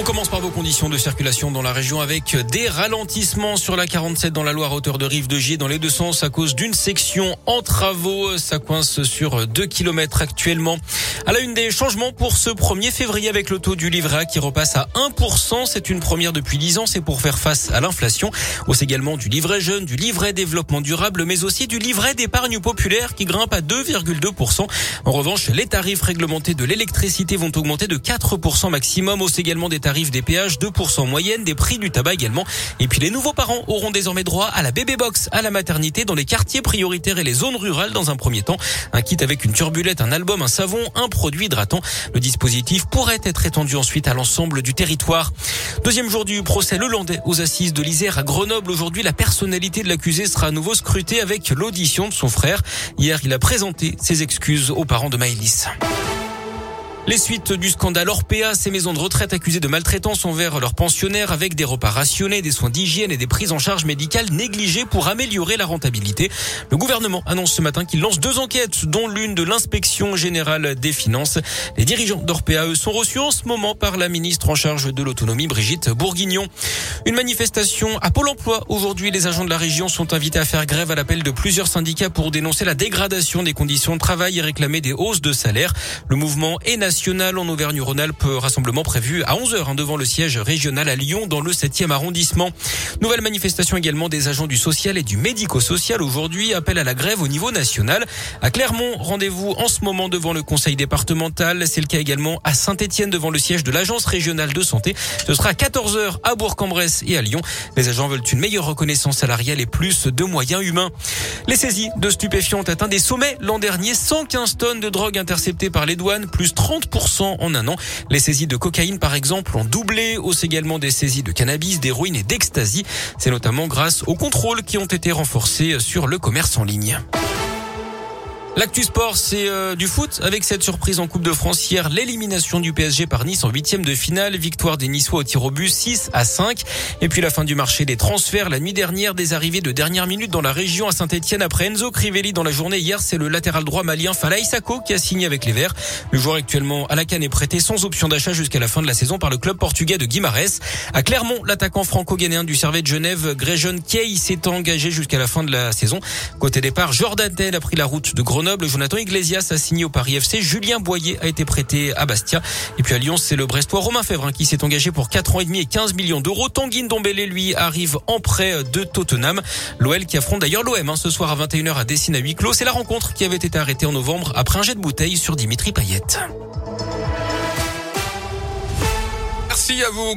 On commence par vos conditions de circulation dans la région avec des ralentissements sur la 47 dans la Loire hauteur de Rive de Gier dans les deux sens à cause d'une section en travaux. Ça coince sur 2 km actuellement. À la une des changements pour ce 1er février avec le taux du livret A qui repasse à 1%. C'est une première depuis 10 ans. C'est pour faire face à l'inflation. Hausse également du livret jeune, du livret développement durable, mais aussi du livret d'épargne populaire qui grimpe à 2,2%. En revanche, les tarifs réglementés de l'électricité vont augmenter de 4% maximum. Hausse également des tarifs des péages, 2% en moyenne, des prix du tabac également. Et puis les nouveaux parents auront désormais droit à la bébé box à la maternité dans les quartiers prioritaires et les zones rurales dans un premier temps. Un kit avec une turbulette, un album, un savon, un produit hydratant. Le dispositif pourrait être étendu ensuite à l'ensemble du territoire. Deuxième jour du procès Lelandais aux assises de l'Isère à Grenoble. Aujourd'hui, la personnalité de l'accusé sera à nouveau scrutée avec l'audition de son frère. Hier, il a présenté ses excuses aux parents de Maëlys. Les suites du scandale Orpea, ces maisons de retraite accusées de maltraitance envers leurs pensionnaires avec des repas rationnés, des soins d'hygiène et des prises en charge médicales négligées pour améliorer la rentabilité. Le gouvernement annonce ce matin qu'il lance deux enquêtes, dont l'une de l'inspection générale des finances. Les dirigeants d'Orpea, eux, sont reçus en ce moment par la ministre en charge de l'autonomie, Brigitte Bourguignon. Une manifestation à Pôle emploi. Aujourd'hui, les agents de la région sont invités à faire grève à l'appel de plusieurs syndicats pour dénoncer la dégradation des conditions de travail et réclamer des hausses de salaire. Le mouvement est national en Auvergne-Rhône-Alpes. Rassemblement prévu à 11h hein, devant le siège régional à Lyon dans le 7e arrondissement. Nouvelle manifestation également des agents du social et du médico-social aujourd'hui. Appel à la grève au niveau national. À Clermont, rendez-vous en ce moment devant le conseil départemental. C'est le cas également à Saint-Etienne devant le siège de l'agence régionale de santé. Ce sera à 14h à Bourg-en-Bresse et à Lyon. Les agents veulent une meilleure reconnaissance salariale et plus de moyens humains. Les saisies de stupéfiants ont atteint des sommets l'an dernier. 115 tonnes de drogue interceptées par les douanes, plus 30 en un an. Les saisies de cocaïne, par exemple, ont doublé. Hausse également des saisies de cannabis, d'héroïne et d'ecstasy. C'est notamment grâce aux contrôles qui ont été renforcés sur le commerce en ligne. L'actu sport, c'est euh, du foot avec cette surprise en Coupe de France hier, l'élimination du PSG par Nice en huitième de finale, victoire des Niçois au tir au but 6 à 5. Et puis la fin du marché des transferts la nuit dernière, des arrivées de dernière minute dans la région à Saint-Etienne après Enzo Crivelli dans la journée hier, c'est le latéral droit malien Falaï Sako qui a signé avec les Verts. Le joueur actuellement à la canne est prêté sans option d'achat jusqu'à la fin de la saison par le club portugais de Guimarães. À Clermont, l'attaquant franco-ghanéen du Servet de Genève, Gréjon Kay, s'est engagé jusqu'à la fin de la saison. Côté départ, Jordan a pris la route de Grenoble. Jonathan Iglesias a signé au Paris FC. Julien Boyer a été prêté à Bastia. Et puis à Lyon, c'est le Brestois Romain Fèvre qui s'est engagé pour 4 ans et demi et 15 millions d'euros. Tanguy Dombele, lui, arrive en prêt de Tottenham. L'OL qui affronte d'ailleurs l'OM hein, ce soir à 21h à Dessine à huis clos. C'est la rencontre qui avait été arrêtée en novembre après un jet de bouteille sur Dimitri Payet. Merci à vous.